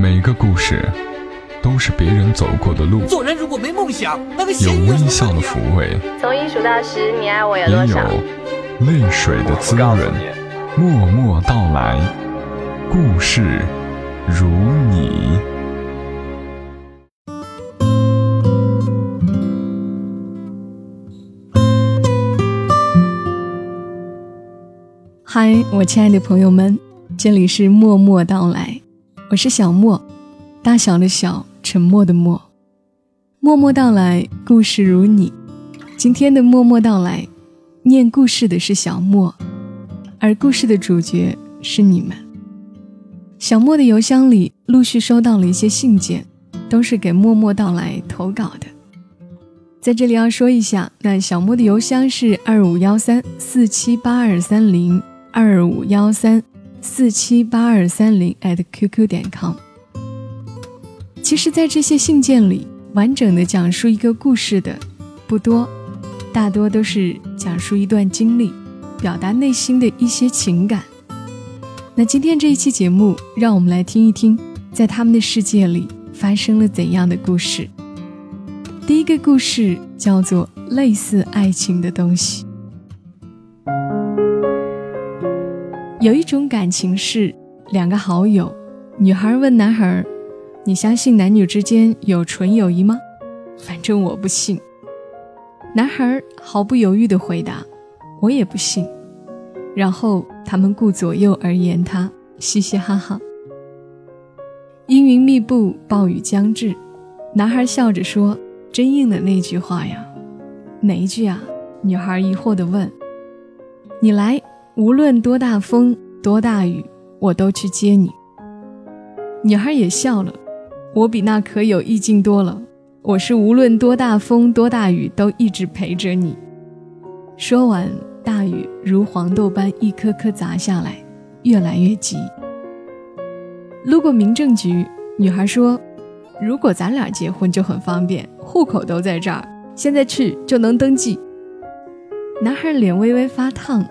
每个故事都是别人走过的路，做人如果没梦想，那个有微笑的抚慰，从一数到十，你爱我有也有？泪水的滋润。默默到来，故事如你。嗨，我亲爱的朋友们，这里是默默到来，我是小莫，大小的小，沉默的默，默默到来，故事如你。今天的默默到来，念故事的是小莫，而故事的主角是你们。小莫的邮箱里陆续收到了一些信件，都是给默默到来投稿的。在这里要说一下，那小莫的邮箱是二五幺三四七八二三零二五幺三四七八二三零 at qq 点 com。其实，在这些信件里，完整的讲述一个故事的不多，大多都是讲述一段经历，表达内心的一些情感。那今天这一期节目，让我们来听一听，在他们的世界里发生了怎样的故事。第一个故事叫做《类似爱情的东西》。有一种感情是两个好友，女孩问男孩：“你相信男女之间有纯友谊吗？”反正我不信。男孩毫不犹豫地回答：“我也不信。”然后他们顾左右而言他，嘻嘻哈哈。阴云密布，暴雨将至，男孩笑着说：“真应了那句话呀。”哪一句啊？女孩疑惑地问。“你来，无论多大风多大雨，我都去接你。”女孩也笑了。“我比那可有意境多了，我是无论多大风多大雨都一直陪着你。”说完。大雨如黄豆般一颗颗砸下来，越来越急。路过民政局，女孩说：“如果咱俩结婚就很方便，户口都在这儿，现在去就能登记。”男孩脸微微发烫，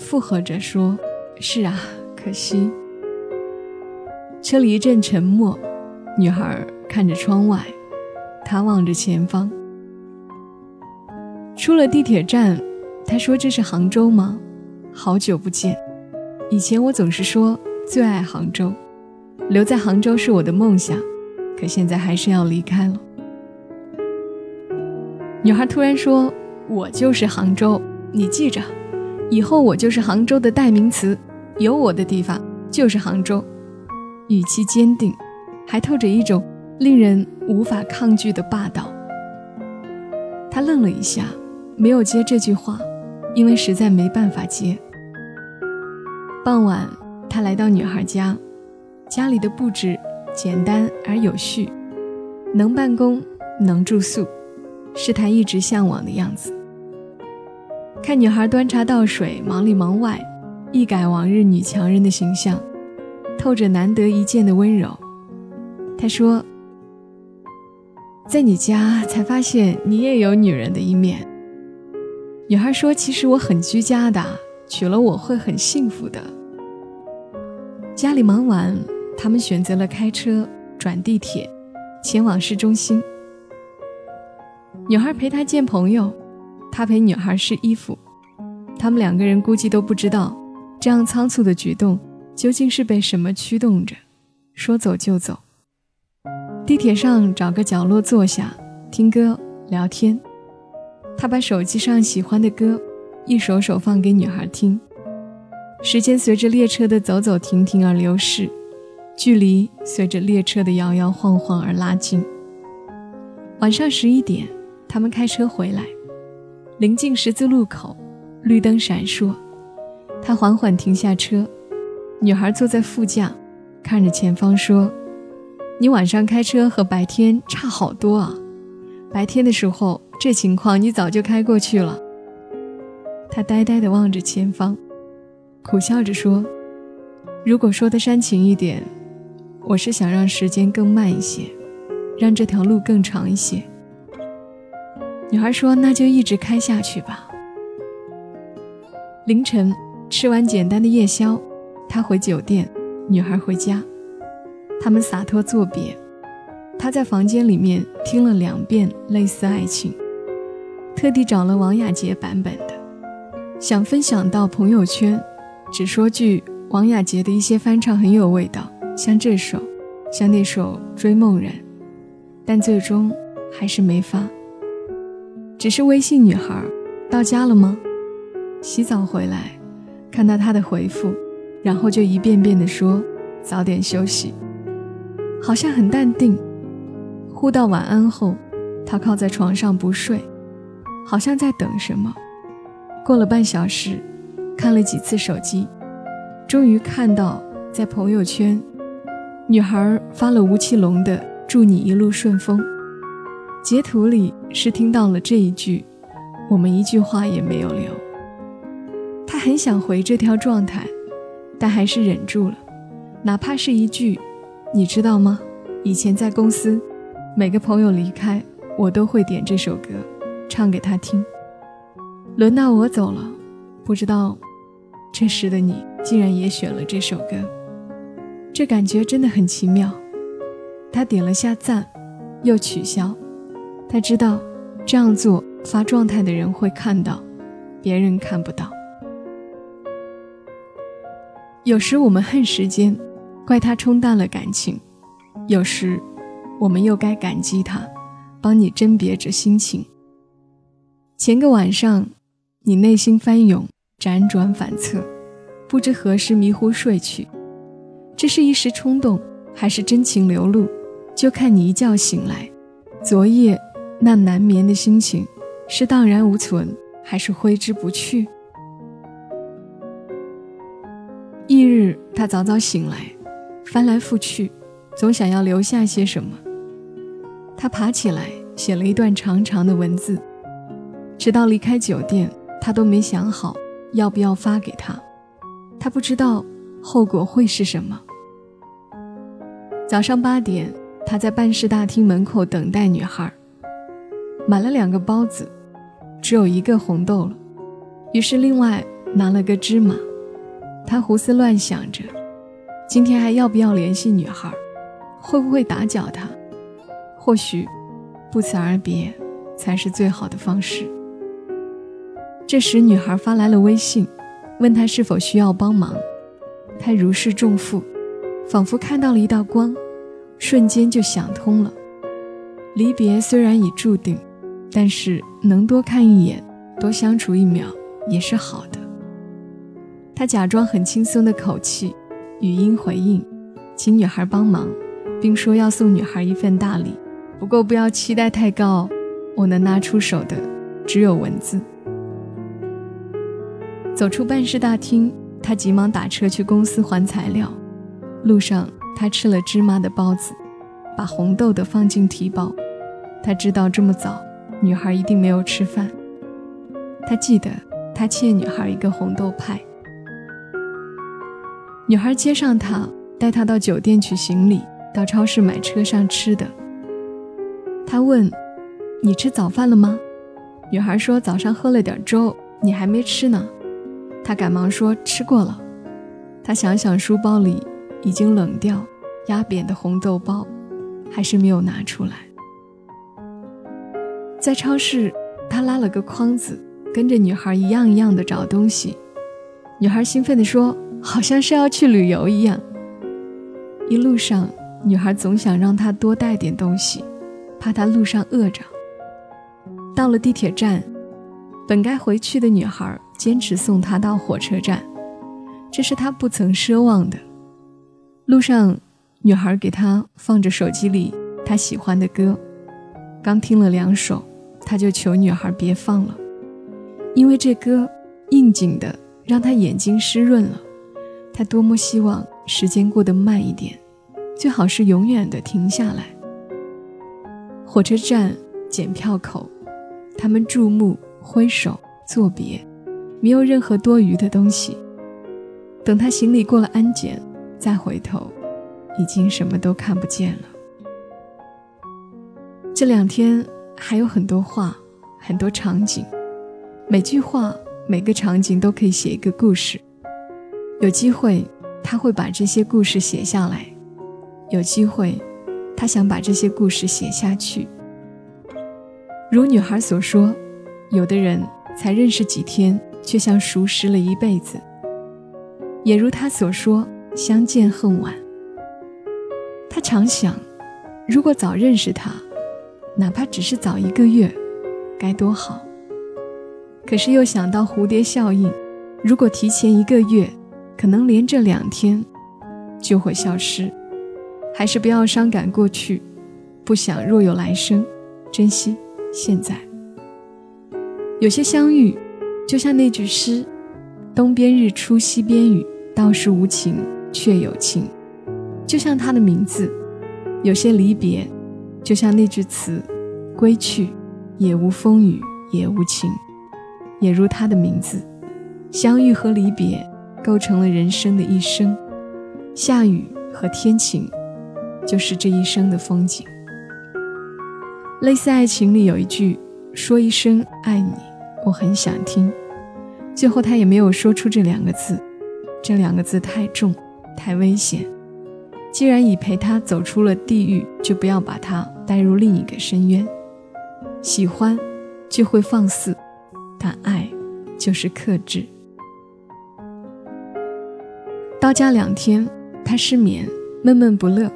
附和着说：“是啊，可惜。”车里一阵沉默，女孩看着窗外，她望着前方。出了地铁站。他说：“这是杭州吗？好久不见。以前我总是说最爱杭州，留在杭州是我的梦想，可现在还是要离开了。”女孩突然说：“我就是杭州，你记着，以后我就是杭州的代名词，有我的地方就是杭州。”语气坚定，还透着一种令人无法抗拒的霸道。他愣了一下，没有接这句话。因为实在没办法接。傍晚，他来到女孩家，家里的布置简单而有序，能办公，能住宿，是他一直向往的样子。看女孩端茶倒水，忙里忙外，一改往日女强人的形象，透着难得一见的温柔。他说：“在你家才发现你也有女人的一面。”女孩说：“其实我很居家的，娶了我会很幸福的。”家里忙完，他们选择了开车转地铁，前往市中心。女孩陪他见朋友，他陪女孩试衣服。他们两个人估计都不知道，这样仓促的举动究竟是被什么驱动着，说走就走。地铁上找个角落坐下，听歌聊天。他把手机上喜欢的歌一首首放给女孩听。时间随着列车的走走停停而流逝，距离随着列车的摇摇晃晃而拉近。晚上十一点，他们开车回来，临近十字路口，绿灯闪烁。他缓缓停下车，女孩坐在副驾，看着前方说：“你晚上开车和白天差好多啊，白天的时候。”这情况你早就开过去了。他呆呆地望着前方，苦笑着说：“如果说的煽情一点，我是想让时间更慢一些，让这条路更长一些。”女孩说：“那就一直开下去吧。”凌晨吃完简单的夜宵，他回酒店，女孩回家。他们洒脱作别。他在房间里面听了两遍类似爱情，特地找了王雅洁版本的，想分享到朋友圈，只说句王雅洁的一些翻唱很有味道，像这首，像那首《追梦人》，但最终还是没发。只是微信女孩到家了吗？洗澡回来，看到他的回复，然后就一遍遍的说早点休息，好像很淡定。呼到晚安后，他靠在床上不睡，好像在等什么。过了半小时，看了几次手机，终于看到在朋友圈，女孩发了吴奇隆的“祝你一路顺风”。截图里是听到了这一句：“我们一句话也没有留。”他很想回这条状态，但还是忍住了，哪怕是一句：“你知道吗？以前在公司。”每个朋友离开，我都会点这首歌，唱给他听。轮到我走了，不知道这时的你竟然也选了这首歌，这感觉真的很奇妙。他点了下赞，又取消。他知道这样做发状态的人会看到，别人看不到。有时我们恨时间，怪它冲淡了感情；有时。我们又该感激他，帮你甄别着心情。前个晚上，你内心翻涌，辗转反侧，不知何时迷糊睡去。这是一时冲动，还是真情流露？就看你一觉醒来，昨夜那难眠的心情，是荡然无存，还是挥之不去？翌日，他早早醒来，翻来覆去，总想要留下些什么。他爬起来，写了一段长长的文字，直到离开酒店，他都没想好要不要发给他。他不知道后果会是什么。早上八点，他在办事大厅门口等待女孩，买了两个包子，只有一个红豆了，于是另外拿了个芝麻。他胡思乱想着，今天还要不要联系女孩，会不会打搅她？或许，不辞而别，才是最好的方式。这时，女孩发来了微信，问他是否需要帮忙。他如释重负，仿佛看到了一道光，瞬间就想通了。离别虽然已注定，但是能多看一眼，多相处一秒，也是好的。他假装很轻松的口气，语音回应，请女孩帮忙，并说要送女孩一份大礼。不过不要期待太高，我能拿出手的只有文字。走出办事大厅，他急忙打车去公司还材料。路上，他吃了芝麻的包子，把红豆的放进提包。他知道这么早，女孩一定没有吃饭。他记得他欠女孩一个红豆派。女孩接上他，带他到酒店取行李，到超市买车上吃的。他问：“你吃早饭了吗？”女孩说：“早上喝了点粥，你还没吃呢。”他赶忙说：“吃过了。”他想想书包里已经冷掉、压扁的红豆包，还是没有拿出来。在超市，他拉了个筐子，跟着女孩一样一样的找东西。女孩兴奋地说：“好像是要去旅游一样。”一路上，女孩总想让他多带点东西。怕他路上饿着。到了地铁站，本该回去的女孩坚持送他到火车站，这是他不曾奢望的。路上，女孩给他放着手机里他喜欢的歌，刚听了两首，他就求女孩别放了，因为这歌应景的让他眼睛湿润了。他多么希望时间过得慢一点，最好是永远的停下来。火车站检票口，他们注目挥手作别，没有任何多余的东西。等他行李过了安检，再回头，已经什么都看不见了。这两天还有很多话，很多场景，每句话、每个场景都可以写一个故事。有机会，他会把这些故事写下来，有机会，他想把这些故事写下去。如女孩所说，有的人才认识几天，却像熟识了一辈子；也如他所说，相见恨晚。他常想，如果早认识他，哪怕只是早一个月，该多好。可是又想到蝴蝶效应，如果提前一个月，可能连着两天就会消失。还是不要伤感过去，不想若有来生，珍惜现在。有些相遇，就像那句诗：“东边日出西边雨，道是无晴却有晴。”就像他的名字，有些离别，就像那句词，归去，也无风雨也无晴，也如他的名字，相遇和离别构成了人生的一生，下雨和天晴，就是这一生的风景。类似爱情里有一句，说一声爱你，我很想听，最后他也没有说出这两个字，这两个字太重，太危险。既然已陪他走出了地狱，就不要把他带入另一个深渊。喜欢就会放肆，但爱就是克制。到家两天，他失眠，闷闷不乐，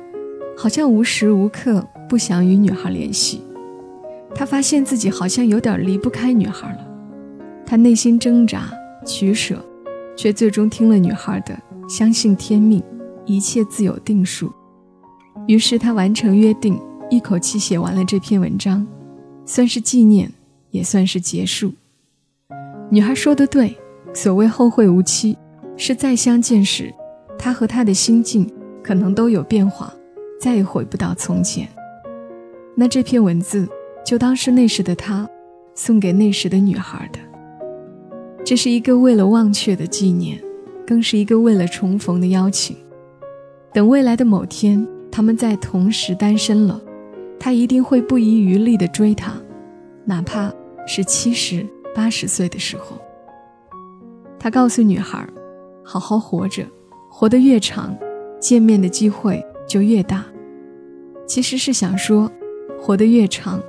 好像无时无刻不想与女孩联系。他发现自己好像有点离不开女孩了。他内心挣扎取舍，却最终听了女孩的，相信天命。一切自有定数。于是他完成约定，一口气写完了这篇文章，算是纪念，也算是结束。女孩说的对，所谓后会无期，是再相见时，他和他的心境可能都有变化，再也回不到从前。那这篇文字就当是那时的他送给那时的女孩的。这是一个为了忘却的纪念，更是一个为了重逢的邀请。等未来的某天，他们在同时单身了，他一定会不遗余力地追她，哪怕是七十八十岁的时候。他告诉女孩：“好好活着，活得越长，见面的机会就越大。”其实是想说，活得越长，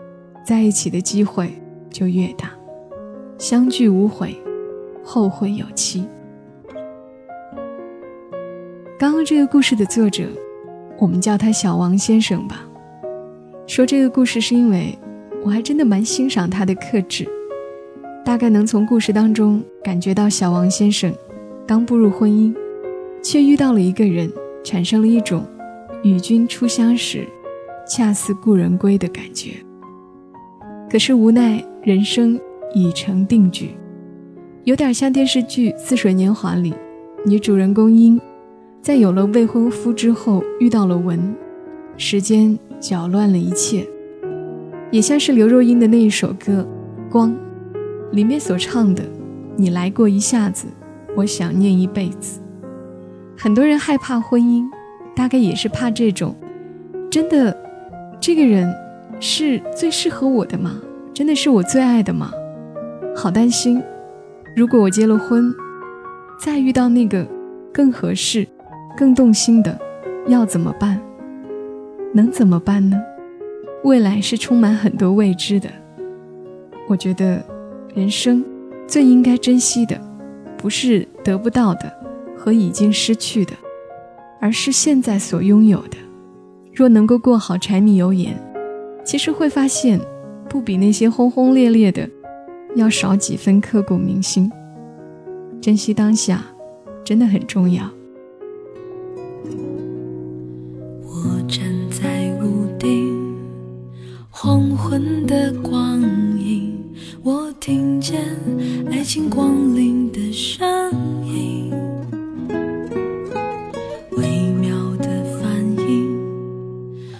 在一起的机会就越大，相聚无悔，后会有期。刚刚这个故事的作者，我们叫他小王先生吧。说这个故事是因为我还真的蛮欣赏他的克制，大概能从故事当中感觉到小王先生刚步入婚姻，却遇到了一个人，产生了一种与君初相识，恰似故人归的感觉。可是无奈人生已成定局，有点像电视剧《似水年华》里女主人公英。在有了未婚夫之后，遇到了文，时间搅乱了一切，也像是刘若英的那一首歌《光》里面所唱的：“你来过一下子，我想念一辈子。”很多人害怕婚姻，大概也是怕这种，真的，这个人是最适合我的吗？真的是我最爱的吗？好担心，如果我结了婚，再遇到那个更合适。更动心的，要怎么办？能怎么办呢？未来是充满很多未知的。我觉得，人生最应该珍惜的，不是得不到的和已经失去的，而是现在所拥有的。若能够过好柴米油盐，其实会发现，不比那些轰轰烈烈的要少几分刻骨铭心。珍惜当下，真的很重要。昏的光影，我听见爱情光临的声音，微妙的反应，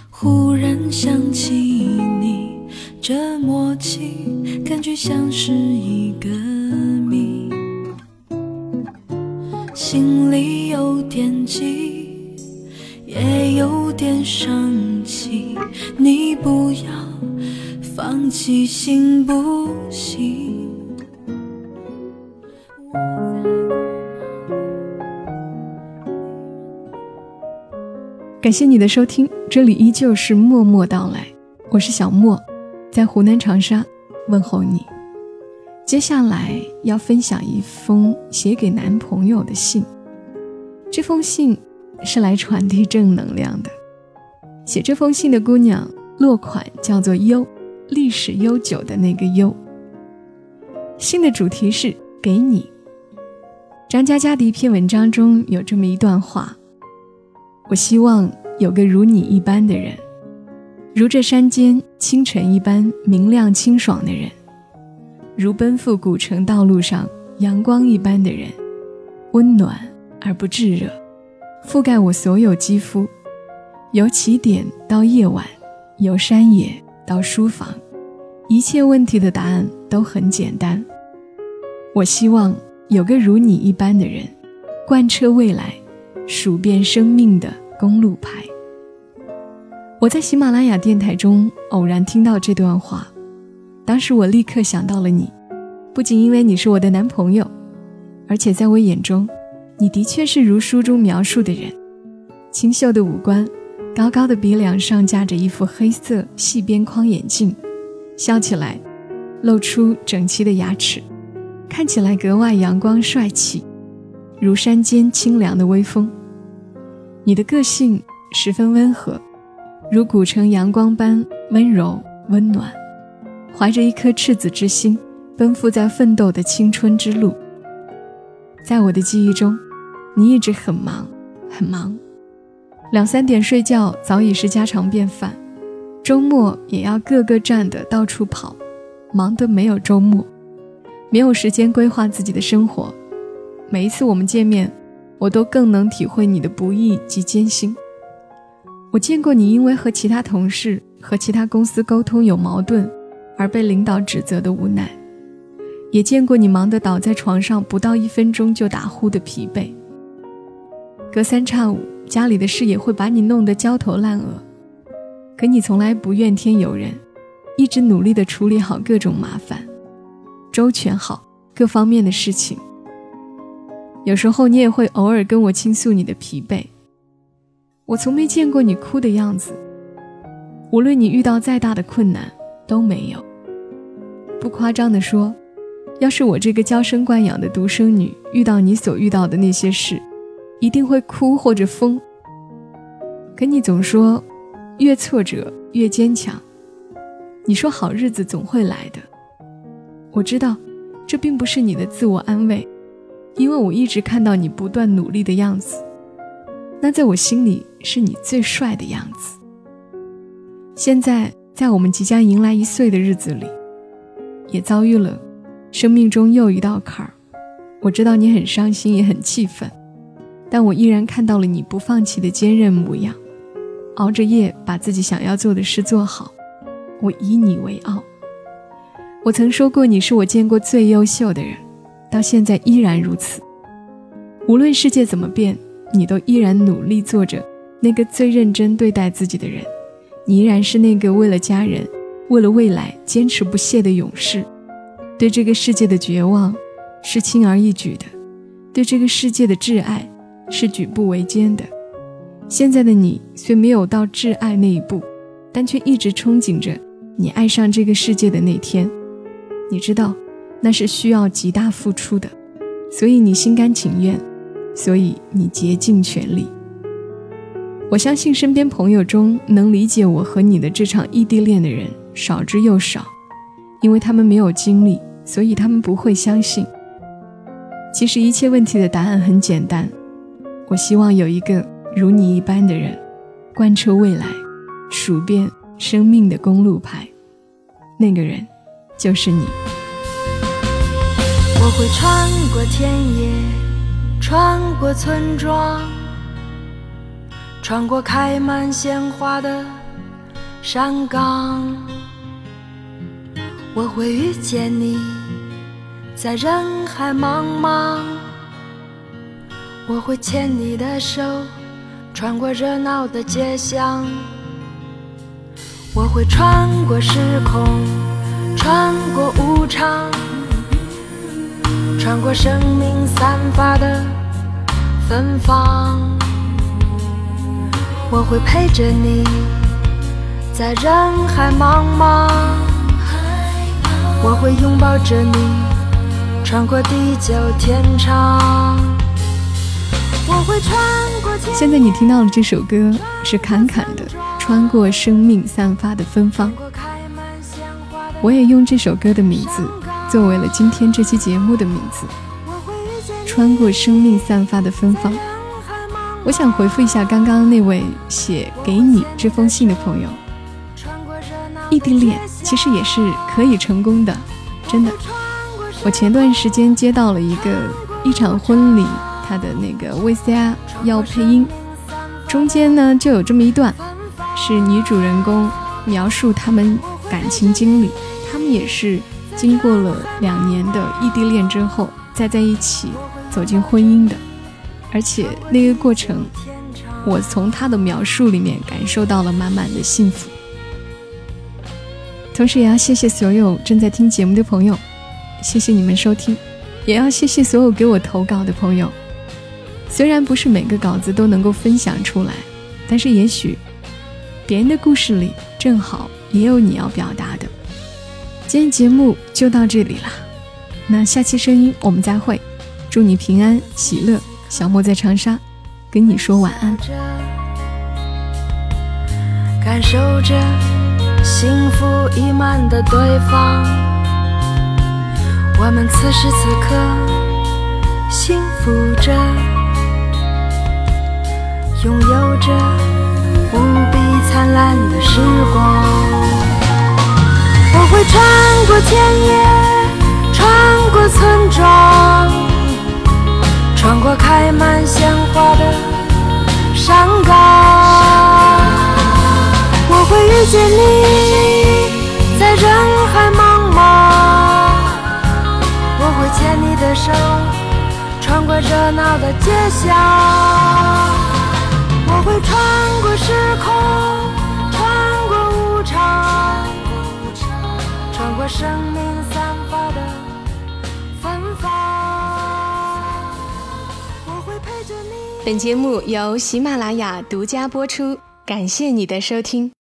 忽然想起你，这默契感觉像是一个谜，心里有点急，也有点生气，你不要。放弃行不行？感谢你的收听，这里依旧是默默到来，我是小莫，在湖南长沙问候你。接下来要分享一封写给男朋友的信，这封信是来传递正能量的。写这封信的姑娘落款叫做优，历史悠久的那个悠。信的主题是给你。张嘉佳的一篇文章中有这么一段话：我希望有个如你一般的人，如这山间清晨一般明亮清爽的人。如奔赴古城道路上阳光一般的人，温暖而不炙热，覆盖我所有肌肤。由起点到夜晚，由山野到书房，一切问题的答案都很简单。我希望有个如你一般的人，贯彻未来，数遍生命的公路牌。我在喜马拉雅电台中偶然听到这段话。当时我立刻想到了你，不仅因为你是我的男朋友，而且在我眼中，你的确是如书中描述的人：清秀的五官，高高的鼻梁上架着一副黑色细边框眼镜，笑起来露出整齐的牙齿，看起来格外阳光帅气，如山间清凉的微风。你的个性十分温和，如古城阳光般温柔温暖。怀着一颗赤子之心，奔赴在奋斗的青春之路。在我的记忆中，你一直很忙，很忙，两三点睡觉早已是家常便饭，周末也要各个站的到处跑，忙得没有周末，没有时间规划自己的生活。每一次我们见面，我都更能体会你的不易及艰辛。我见过你因为和其他同事和其他公司沟通有矛盾。而被领导指责的无奈，也见过你忙得倒在床上，不到一分钟就打呼的疲惫。隔三差五，家里的事也会把你弄得焦头烂额，可你从来不怨天尤人，一直努力地处理好各种麻烦，周全好各方面的事情。有时候你也会偶尔跟我倾诉你的疲惫，我从没见过你哭的样子。无论你遇到再大的困难，都没有。不夸张地说，要是我这个娇生惯养的独生女遇到你所遇到的那些事，一定会哭或者疯。可你总说，越挫折越坚强。你说好日子总会来的。我知道，这并不是你的自我安慰，因为我一直看到你不断努力的样子，那在我心里是你最帅的样子。现在。在我们即将迎来一岁的日子里，也遭遇了生命中又一道坎儿。我知道你很伤心，也很气愤，但我依然看到了你不放弃的坚韧模样，熬着夜把自己想要做的事做好。我以你为傲。我曾说过你是我见过最优秀的人，到现在依然如此。无论世界怎么变，你都依然努力做着那个最认真对待自己的人。你依然是那个为了家人、为了未来坚持不懈的勇士。对这个世界的绝望是轻而易举的，对这个世界的挚爱是举步维艰的。现在的你虽没有到挚爱那一步，但却一直憧憬着你爱上这个世界的那天。你知道，那是需要极大付出的，所以你心甘情愿，所以你竭尽全力。我相信身边朋友中能理解我和你的这场异地恋的人少之又少，因为他们没有经历，所以他们不会相信。其实一切问题的答案很简单，我希望有一个如你一般的人，贯彻未来，数遍生命的公路牌，那个人就是你。我会穿过田野，穿过村庄。穿过开满鲜花的山岗，我会遇见你，在人海茫茫。我会牵你的手，穿过热闹的街巷。我会穿过时空，穿过无常，穿过生命散发的芬芳。我会陪着你，在人海茫茫。我会拥抱着你，穿过地久天长。现在你听到的这首歌是侃侃的《穿过生命散发的芬芳》，我也用这首歌的名字作为了今天这期节目的名字，《穿过生命散发的芬芳》。我想回复一下刚刚那位写给你这封信的朋友，异地恋其实也是可以成功的，真的。我前段时间接到了一个一场婚礼，他的那个 VCR 要配音，中间呢就有这么一段，是女主人公描述他们感情经历，他们也是经过了两年的异地恋之后再在一起走进婚姻的。而且那个过程，我从他的描述里面感受到了满满的幸福。同时，也要谢谢所有正在听节目的朋友，谢谢你们收听，也要谢谢所有给我投稿的朋友。虽然不是每个稿子都能够分享出来，但是也许别人的故事里正好也有你要表达的。今天节目就到这里了，那下期声音我们再会，祝你平安喜乐。小莫在长沙，跟你说晚安。感受着幸福溢满的对方，我们此时此刻幸福着，拥有着无比灿烂的时光。我会穿过田野，穿过村庄。穿过开满鲜花的山岗，我会遇见你，在人海茫茫。我会牵你的手，穿过热闹的街巷。会穿过时空，穿过无常，穿过生命散发的芬芳。本节目由喜马拉雅独家播出，感谢你的收听。